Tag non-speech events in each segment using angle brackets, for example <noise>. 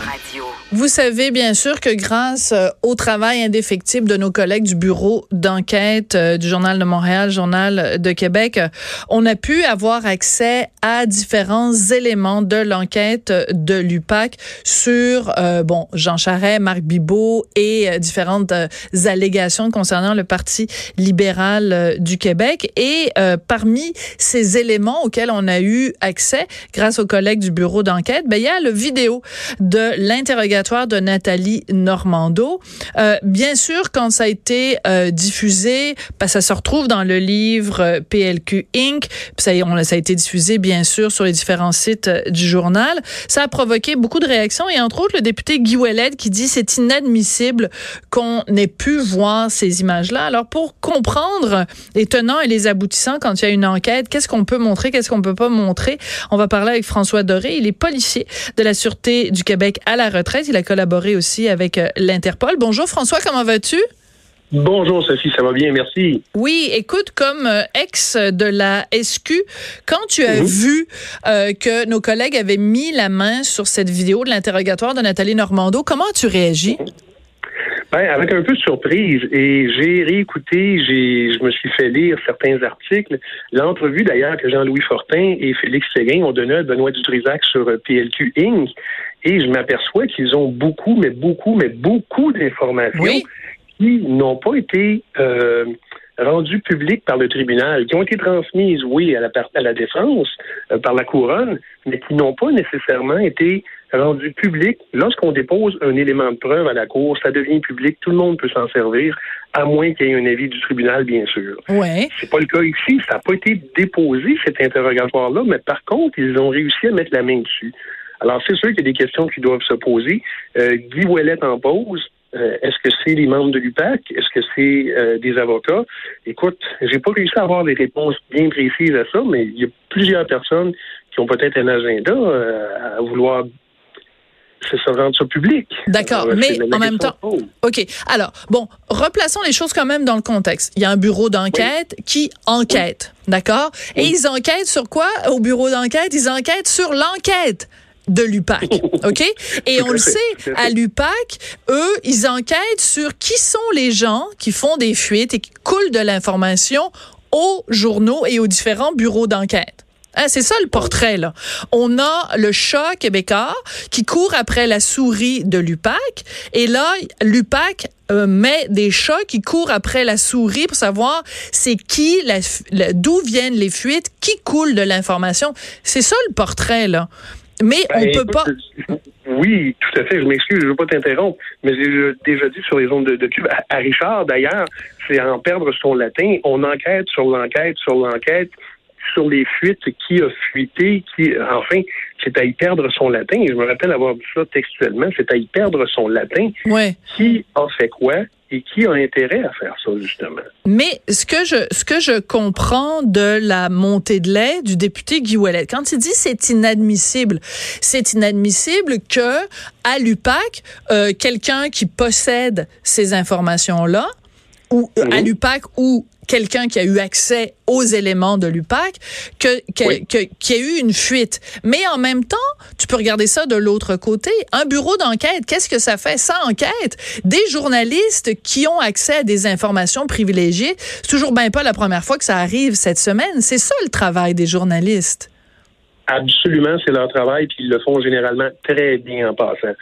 Radio. Vous savez bien sûr que grâce euh, au travail indéfectible de nos collègues du bureau d'enquête euh, du Journal de Montréal, Journal de Québec, euh, on a pu avoir accès à différents éléments de l'enquête de l'UPAC sur bon Jean Charest, Marc Bibot et différentes allégations concernant le Parti libéral du Québec. Et parmi ces éléments auxquels on a eu accès grâce aux collègues du bureau d'enquête, ben, il y a le vidéo de l'interrogation de Nathalie Normando. Euh, bien sûr, quand ça a été euh, diffusé, ben, ça se retrouve dans le livre euh, PLQ Inc. Ça, a été diffusé, bien sûr, sur les différents sites du journal. Ça a provoqué beaucoup de réactions et entre autres le député Guy Ouellet qui dit c'est inadmissible qu'on ait pu voir ces images-là. Alors pour comprendre les tenants et les aboutissants quand il y a une enquête, qu'est-ce qu'on peut montrer, qu'est-ce qu'on peut pas montrer, on va parler avec François Doré. Il est policier de la Sûreté du Québec à la retraite. Il a collaboré aussi avec euh, l'Interpol. Bonjour François, comment vas-tu? Bonjour Sophie, ça va bien, merci. Oui, écoute, comme euh, ex de la SQ, quand tu as vu euh, que nos collègues avaient mis la main sur cette vidéo de l'interrogatoire de Nathalie Normando, comment as-tu réagi? Ben, avec un peu de surprise. Et j'ai réécouté, j'ai, je me suis fait lire certains articles. L'entrevue d'ailleurs que Jean-Louis Fortin et Félix Séguin ont donné à Benoît Dutrisac sur PLQ Inc. Et je m'aperçois qu'ils ont beaucoup, mais beaucoup, mais beaucoup d'informations qui n'ont pas été euh, rendues publiques par le tribunal, qui ont été transmises, oui, à la, à la défense, euh, par la couronne, mais qui n'ont pas nécessairement été rendues publiques. Lorsqu'on dépose un élément de preuve à la cour, ça devient public, tout le monde peut s'en servir, à moins qu'il y ait un avis du tribunal, bien sûr. Ouais. C'est pas le cas ici, ça n'a pas été déposé, cet interrogatoire-là, mais par contre, ils ont réussi à mettre la main dessus. Alors, c'est sûr qu'il y a des questions qui doivent se poser. Euh, Guy Ouellet en pose. Euh, est-ce que c'est les membres de l'UPAC? Est-ce que c'est euh, des avocats? Écoute, j'ai pas réussi à avoir des réponses bien précises à ça, mais il y a plusieurs personnes qui ont peut-être un agenda à vouloir se rendre ça public. D'accord, mais en même temps, OK. Alors, bon, replaçons les choses quand même dans le contexte. Il y a un bureau d'enquête qui enquête, d'accord? Et ils enquêtent sur quoi? Au bureau d'enquête? Ils enquêtent sur l'enquête de l'UPAC, <laughs> OK? Et on le sait, à l'UPAC, eux, ils enquêtent sur qui sont les gens qui font des fuites et qui coulent de l'information aux journaux et aux différents bureaux d'enquête. Hein, c'est ça le portrait, là. On a le chat québécois qui court après la souris de l'UPAC. Et là, l'UPAC euh, met des chats qui courent après la souris pour savoir c'est qui, d'où viennent les fuites, qui coule de l'information. C'est ça le portrait, là. Mais on ben, peut pas. Oui, tout à fait. Je m'excuse, je ne veux pas t'interrompre, mais j'ai déjà dit sur les ondes de, de Cube, à, Richard d'ailleurs, c'est en perdre son latin. On enquête sur l'enquête, sur l'enquête, sur les fuites, qui a fuité, qui, enfin, c'est à y perdre son latin. Je me rappelle avoir dit ça textuellement, c'est à y perdre son latin. Ouais. Qui a fait quoi? Et qui a intérêt à faire ça, justement. Mais ce que je, ce que je comprends de la montée de lait du député Guy Ouellet, quand il dit c'est inadmissible, c'est inadmissible que à l'UPAC, euh, quelqu'un qui possède ces informations-là, ou à mhm. l'UPAC ou quelqu'un qui a eu accès aux éléments de l'UPAC, que, que, qu'il y a eu une fuite. Mais en même temps, tu peux regarder ça de l'autre côté. Un bureau d'enquête, qu'est-ce que ça fait? Ça enquête. Des journalistes qui ont accès à des informations privilégiées. C'est toujours bien pas la première fois que ça arrive cette semaine. C'est ça le travail des journalistes. Absolument, c'est leur travail, puis ils le font généralement très bien en passant.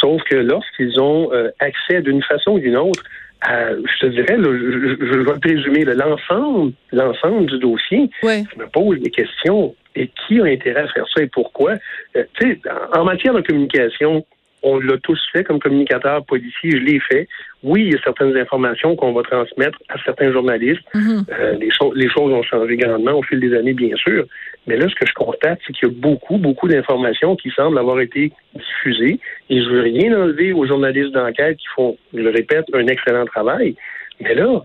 Sauf que lorsqu'ils ont euh, accès d'une façon ou d'une autre euh, je te dirais, je, je, vais présumer l'ensemble, l'ensemble du dossier. Je me pose des questions. Et qui a intérêt à faire ça et pourquoi? Euh, tu sais, en matière de communication, on l'a tous fait comme communicateur policier, je l'ai fait. Oui, il y a certaines informations qu'on va transmettre à certains journalistes. Mm-hmm. Euh, les, les choses ont changé grandement au fil des années, bien sûr. Mais là, ce que je constate, c'est qu'il y a beaucoup, beaucoup d'informations qui semblent avoir été diffusées. Et je veux rien enlever aux journalistes d'enquête qui font, je le répète, un excellent travail. Mais là,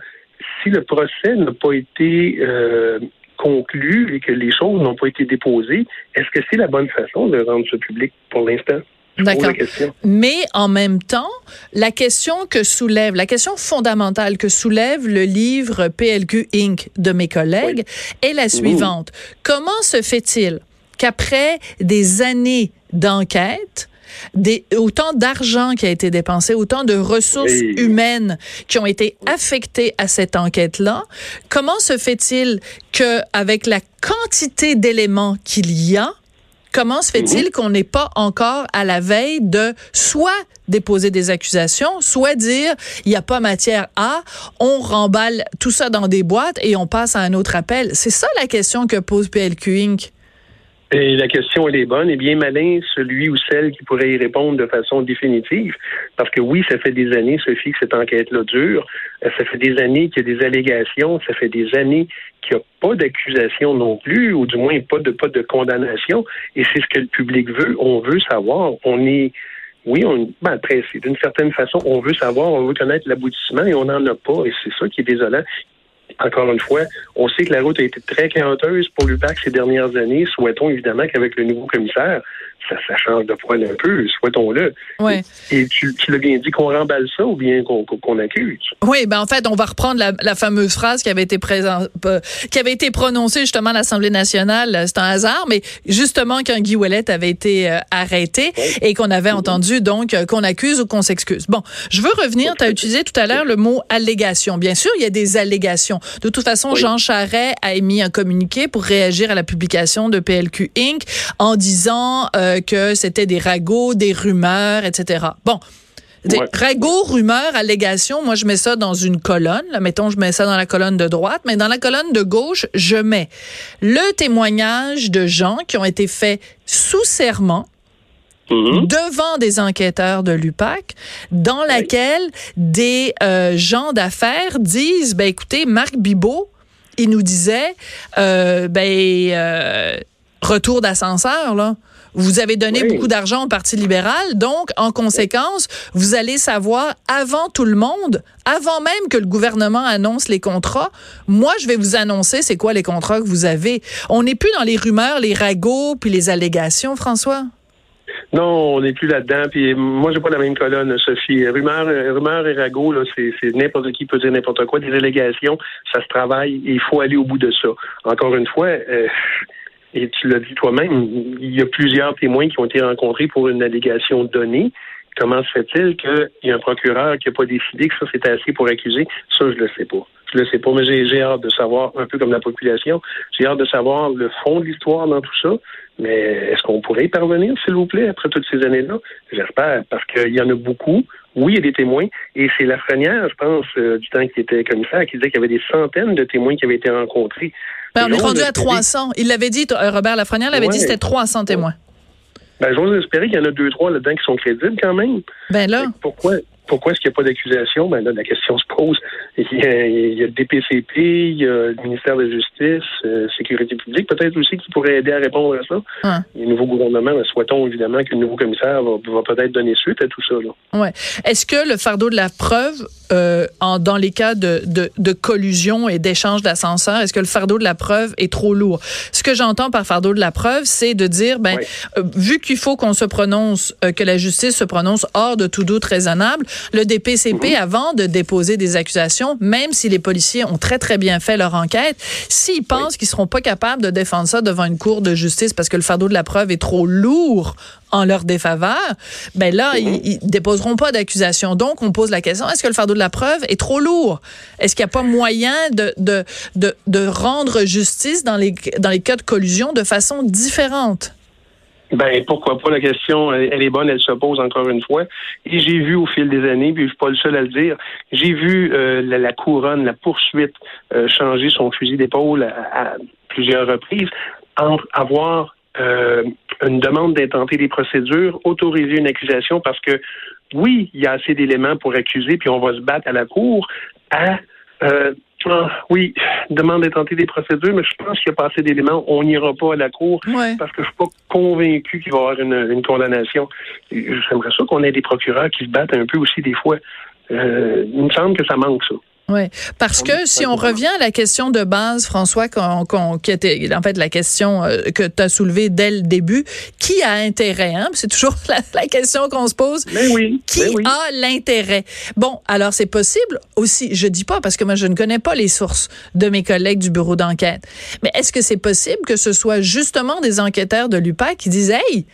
si le procès n'a pas été euh, conclu et que les choses n'ont pas été déposées, est-ce que c'est la bonne façon de rendre ce public pour l'instant? D'accord. Mais en même temps, la question que soulève, la question fondamentale que soulève le livre PLQ Inc. de mes collègues est la suivante. Comment se fait-il qu'après des années d'enquête, des, autant d'argent qui a été dépensé, autant de ressources humaines qui ont été affectées à cette enquête-là. Comment se fait-il que, avec la quantité d'éléments qu'il y a, comment se fait-il mhm. qu'on n'est pas encore à la veille de soit déposer des accusations, soit dire il n'y a pas matière à, on remballe tout ça dans des boîtes et on passe à un autre appel? C'est ça la question que pose PLQ Inc. Et la question, elle est bonne. Et bien malin, celui ou celle qui pourrait y répondre de façon définitive. Parce que oui, ça fait des années, Sophie, que cette enquête-là dure. Euh, ça fait des années qu'il y a des allégations. Ça fait des années qu'il n'y a pas d'accusation non plus, ou du moins pas de, pas de condamnation. Et c'est ce que le public veut. On veut savoir. On est, oui, on, ben, d'une certaine façon, on veut savoir, on veut connaître l'aboutissement et on n'en a pas. Et c'est ça qui est désolant encore une fois, on sait que la route a été très carenteuse pour l'UPAC ces dernières années. Souhaitons évidemment qu'avec le nouveau commissaire, ça, change de poil un peu, souhaitons-le. Ouais. Et, tu, l'as bien dit qu'on remballe ça ou bien qu'on accuse? Oui, ben en fait, on va reprendre la, fameuse phrase qui avait été présent, euh, qui avait été prononcée justement à l'Assemblée nationale. C'est un hasard, mais justement quand Guy Ouellet avait été euh, arrêté et qu'on avait entendu donc euh, qu'on accuse ou qu'on s'excuse. Bon, je veux revenir. Tu as utilisé tout à l'heure le mot allégation. Bien sûr, il y a des allégations. De toute façon, Jean Charret a émis un communiqué pour réagir à la publication de PLQ Inc. en disant que c'était des ragots, des rumeurs, etc. Bon. Des ragots, rumeurs, allégations, moi je mets ça dans une colonne. Là, mettons, je mets ça dans la colonne de droite, mais dans la colonne de gauche, je mets le témoignage de gens qui ont été faits sous serment mm-hmm. devant des enquêteurs de l'UPAC, dans laquelle des euh, gens d'affaires disent, ben écoutez, Marc Bibot, il nous disait, euh, ben euh, retour d'ascenseur là. Vous avez donné beaucoup d'argent au Parti libéral, donc en conséquence, vous allez savoir avant tout le monde, avant même que le gouvernement annonce les contrats, moi je vais vous annoncer c'est quoi les contrats que vous avez. On n'est plus dans les rumeurs, les ragots puis les allégations, François? Non, on n'est plus là-dedans. Puis moi, j'ai pas la même colonne, Sophie. Rumeur, rumeur et ragots, là, c'est, n'importe qui peut dire n'importe quoi. Des allégations, ça se travaille et il faut aller au bout de ça. Encore une fois, euh, et tu l'as dit toi-même, il y a plusieurs témoins qui ont été rencontrés pour une allégation donnée. Comment se fait-il qu'il y a un procureur qui n'a pas décidé que ça c'était assez pour accuser? Ça, je le sais pas. Je le sais pas, mais j'ai hâte de savoir, un peu comme la population, j'ai hâte de savoir le fond de l'histoire dans tout ça. Mais est-ce qu'on pourrait y parvenir, s'il vous plaît, après toutes ces années-là? J'espère, parce qu'il y en a beaucoup. Oui, il y a des témoins. Et c'est la Lafrenière, je pense, euh, du temps qu'il était commissaire, qui disait qu'il y avait des centaines de témoins qui avaient été rencontrés. Ben, on est rendu à 300. Il l'avait dit, euh, Robert Lafrenière l'avait dit, c'était 300 témoins. Ben, j'ose espérer qu'il y en a deux, trois là-dedans qui sont crédibles quand même. Ben là. Pourquoi, pourquoi est-ce qu'il n'y a pas d'accusation? Ben là, la question se pose. Il y, a, il y a le DPCP, il y a le ministère de la Justice, euh, Sécurité publique, peut-être aussi qui pourrait aider à répondre à ça. Hein. Le nouveau gouvernement, ben, souhaitons évidemment que le nouveau commissaire va, peut-être donner suite à tout ça. Là. Ouais. Est-ce que le fardeau de la preuve, euh, en, dans les cas de, de, de collusion et d'échange d'ascenseurs, est-ce que le fardeau de la preuve est trop lourd? Ce que j'entends par fardeau de la preuve, c'est de dire, ben, euh, vu qu'il faut qu'on se prononce, euh, que la justice se prononce hors de tout doute raisonnable, le DPCP, mhm. avant de déposer des accusations, même si les policiers ont très, très bien fait leur enquête, s'ils pensent qu'ils seront pas capables de défendre ça devant une cour de justice parce que le fardeau de la preuve est trop lourd en leur défaveur, ben là, mhm. ils, ils, déposeront pas d'accusation. Donc, on pose la question, est-ce que le fardeau de la preuve est trop lourd? Est-ce qu'il n'y a pas moyen de, de, de, de rendre justice dans les, dans les cas de collusion de façon différente? Ben pourquoi pas? La question, elle, est bonne, elle se pose encore une fois. Et j'ai vu au fil des années, puis je suis pas le seul à le dire, j'ai vu euh, la, couronne, la poursuite euh, changer son fusil d'épaule à, plusieurs reprises entre avoir euh, une demande d'intenter des procédures, autoriser une accusation parce que oui, il y a assez d'éléments pour accuser, puis on va se battre à la cour, à euh, ah, oui, demande d'intenter des procédures, mais je pense qu'il n'y a pas assez d'éléments. On n'ira pas à la cour parce que je suis pas convaincu qu'il va y avoir une, une condamnation. J'aimerais ça qu'on ait des procureurs qui se battent un peu aussi des fois. Euh, il me semble que ça manque ça. Oui, parce que si on revient à la question de base, François, qui était en fait la question euh, que tu as soulevée dès le début, qui a intérêt hein? C'est toujours <laughs> la, question qu'on se pose. Mais oui. Qui a l'intérêt? Bon, alors c'est possible aussi. Je dis pas parce que moi je ne connais pas les sources de mes collègues du bureau d'enquête. Mais est-ce que c'est possible que ce soit justement des enquêteurs de l'UPAC qui disent Hey,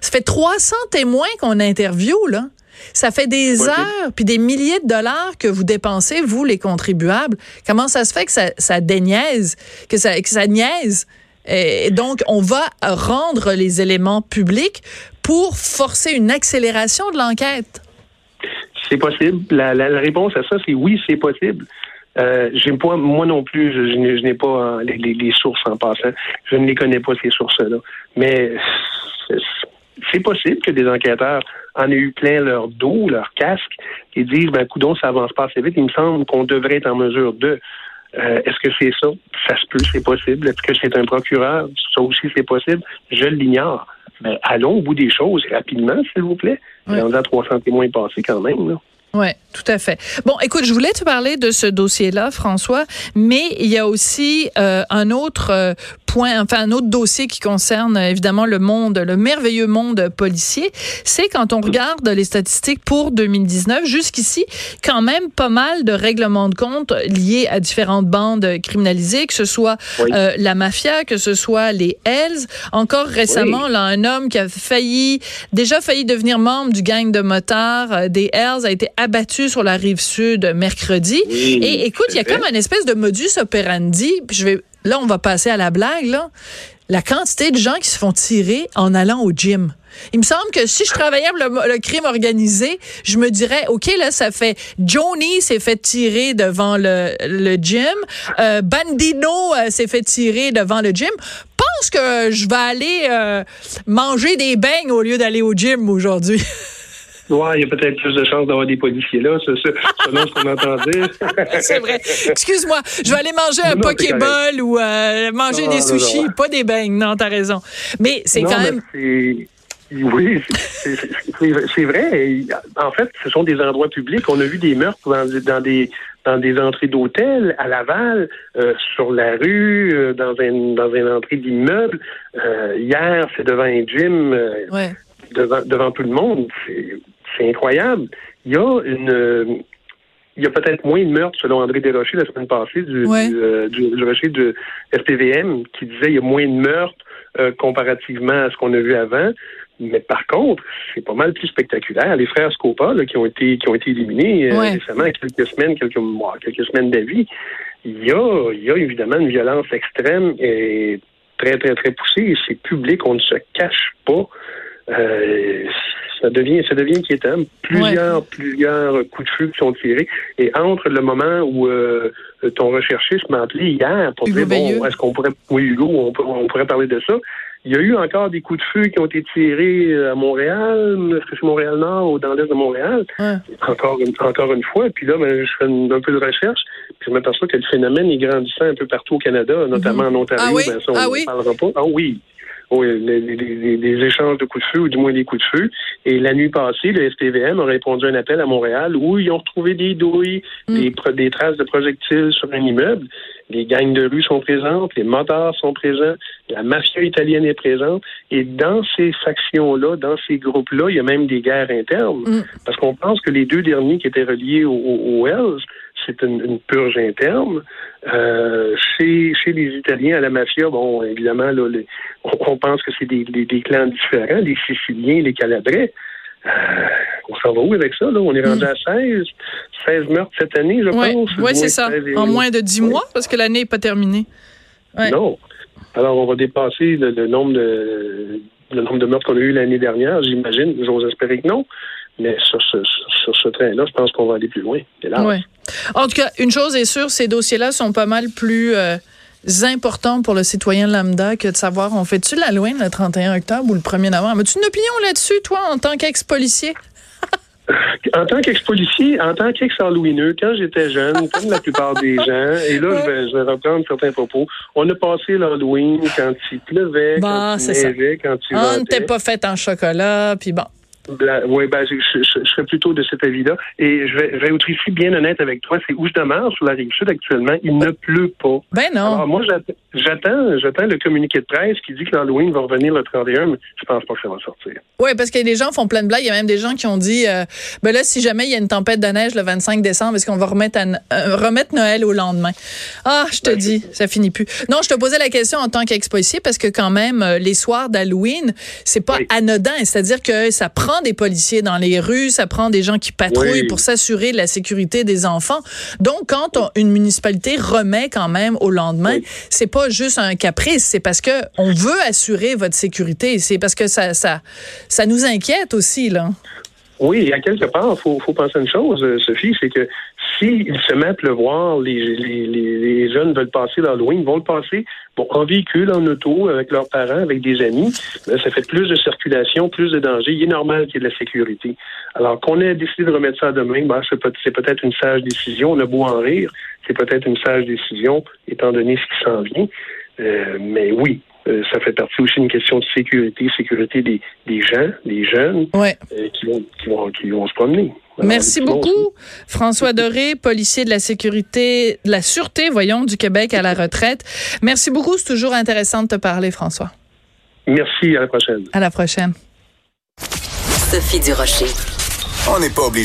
ça fait 300 témoins qu'on interviewe là. Ça fait des heures puis des milliers de dollars que vous dépensez, vous, les contribuables. Comment ça se fait que ça, ça déniaise, que ça, que ça niaise? Et donc, on va rendre les éléments publics pour forcer une accélération de l'enquête. C'est possible. La, réponse à ça, c'est oui, c'est possible. Euh, pas, moi non plus, je, n'ai pas euh, les, sources en passant. Je ne les connais pas, ces sources-là. Mais c'est possible que des enquêteurs en aient eu plein leur dos, leur casque, et disent, ben, coudon, ça avance pas assez vite. Il me semble qu'on devrait être en mesure de. Euh, est-ce que c'est ça? Ça se peut, c'est possible. Est-ce que c'est un procureur? Ça aussi, c'est possible. Je l'ignore. Mais allons au bout des choses rapidement, s'il vous plaît. Oui. On a 300 témoins passés quand même. Là. Oui, tout à fait. Bon, écoute, je voulais te parler de ce dossier-là, François, mais il y a aussi euh, un autre euh, point, enfin un autre dossier qui concerne évidemment le monde, le merveilleux monde policier. C'est quand on regarde les statistiques pour 2019, jusqu'ici, quand même pas mal de règlements de compte liés à différentes bandes criminalisées, que ce soit euh, la mafia, que ce soit les Hells. Encore récemment, là, un homme qui a failli, déjà failli devenir membre du gang de motards des Hells a été abattu sur la rive sud mercredi. Et écoute, il y a comme une espèce de modus operandi. je vais, là, on va passer à la blague, là. La quantité de gens qui se font tirer en allant au gym. Il me semble que si je travaillais le, le crime organisé, je me dirais, OK, là, ça fait Johnny s'est fait tirer devant le, le gym, euh, Bandino euh, s'est fait tirer devant le gym. Pense que je vais aller euh, manger des beignes au lieu d'aller au gym aujourd'hui. <laughs> Ouais, il y a peut-être plus de chances d'avoir des policiers là, c'est selon ce qu'on entendait. <laughs> c'est vrai. Excuse-moi, je vais aller manger un Pokéball ou euh, manger des sushis, pas des beignes. Non, t'as raison. Mais c'est quand même. Oui, c'est vrai. En fait, ce sont des endroits publics. On a vu des meurtres dans, des dans des entrées d'hôtels à Laval, euh, sur la rue, euh, dans un dans une entrée d'immeuble. hier, c'est devant un gym. Ouais. Devant, devant tout le monde. C'est incroyable. Il y a une il y a peut-être moins de meurtres, selon André Desrochers, la semaine passée, du, du, euh, du, du, SPVM, qui disait qu'il y a moins de meurtres euh, comparativement à ce qu'on a vu avant. Mais par contre, c'est pas mal plus spectaculaire. Les frères Scopa, là, qui ont été qui ont été éliminés euh, récemment, quelques semaines, quelques mois, quelques semaines d'avis, il y a, il y a évidemment une violence extrême et très, très, très poussée. C'est public, on ne se cache pas. Euh, ça devient, ça devient inquiétant. Plusieurs, plusieurs coups de feu qui sont tirés. Et entre le moment où euh, ton recherchiste m'a appelé hier pour dire, bon, est-ce qu'on pourrait, oui, Hugo, on, on, pourrait parler de ça. Il y a eu encore des coups de feu qui ont été tirés à Montréal. Est-ce que c'est Montréal-Nord ou dans l'est de Montréal? Encore, une, encore une fois. Puis là, ben, je fais un, peu de recherche. Puis je m'aperçois que le phénomène est grandissant un peu partout au Canada, notamment mhm. en Ontario. Ah oui? Ben, ça, on ah oui? parlera pas. Ah oui, des échanges de coups de feu, ou du moins des coups de feu. Et la nuit passée, le SPVM a répondu à un appel à Montréal où ils ont retrouvé des douilles, mm. des, des, traces de projectiles sur un immeuble. Les gangs de rue sont présentes, les motards sont présents, la mafia italienne est présente. Et dans ces factions-là, dans ces groupes-là, il y a même des guerres internes. Mm. Parce qu'on pense que les deux derniers qui étaient reliés aux Wells, c'est une, purge interne. Euh, chez, chez les Italiens à la mafia, bon, évidemment, là, on, pense que c'est des, des, clans différents, les Siciliens, les Calabrais. Euh, on s'en va où avec ça? Là? On est rendu hmm. à 16, 16 meurtres cette année, je pense. Oui, c'est ça. En moins de 10 mois, parce que l'année n'est pas terminée. Non. Alors, on va dépasser le, nombre de le nombre de meurtres qu'on a eu l'année dernière, j'imagine. J'ose espérer que non. Mais sur ce, sur ce train-là, je pense qu'on va aller plus loin. Ouais. En tout cas, une chose est sûre, ces dossiers-là sont pas mal plus euh, important pour le citoyen lambda que de savoir on fait-tu l'Halloween le 31 octobre ou le 1er novembre? As-tu une opinion là-dessus, toi, en tant qu'ex-policier? <laughs> En tant qu'ex-policier, en tant qu'ex-halloweeneux, quand j'étais jeune, comme la plupart des <laughs> gens, et là, je, vais, je vais reprendre certains propos, on a passé l'Halloween quand il pleuvait, quand il neigeait, quand il On n'était pas fait en chocolat, puis bon. Oui, ben, je, je, serais plutôt de cet avis-là. Et je vais, je vais être ici bien honnête avec toi. C'est où je demeure sur la rive sud actuellement. Il ne pleut pas. Ben non. Alors, moi, j'attends, j'attends le communiqué de presse qui dit que l'Halloween va revenir le 31, mais je pense pas que ça va sortir. Oui, parce que les gens font plein de blagues. Il y a même des gens qui ont dit, euh, ben là, si jamais il y a une tempête de neige le 25 décembre, est-ce qu'on va remettre, euh, remettre Noël au lendemain? Ah, je te ben, dis, ça finit plus. Non, je te posais la question en tant qu'ex-policier parce que quand même, euh, les soirs d'Halloween, c'est pas anodin. C'est-à-dire que ça prend des policiers dans les rues, ça prend des gens qui patrouillent pour s'assurer de la sécurité des enfants. Donc, quand une municipalité remet quand même au lendemain, c'est pas juste un caprice, c'est parce que on veut assurer votre sécurité. C'est parce que ça, ça, ça nous inquiète aussi, là. Oui, à quelque part, il faut, faut penser une chose, euh, Sophie, c'est que s'ils se mettent le voir, les, les, les, jeunes veulent passer l'Halloween, vont le passer bon, en véhicule, en auto, avec leurs parents, avec des amis. ça fait plus de circulation, plus de danger. Il est normal qu'il y ait de la sécurité. Alors qu'on ait décidé de remettre ça demain, ben, c'est peut-être une sage décision. On a beau en rire, c'est peut-être une sage décision, étant donné ce qui s'en vient. Euh, mais oui, euh, ça fait partie aussi d'une question de sécurité, sécurité des, des gens, des jeunes euh, qui, vont, qui, vont, qui vont se promener. Merci beaucoup, François Doré, policier de la sécurité, de la sûreté, voyons, du Québec à la retraite. Merci beaucoup, c'est toujours intéressant de te parler, François. Merci, à la prochaine. À la prochaine. Sophie Durocher. On n'est pas obligé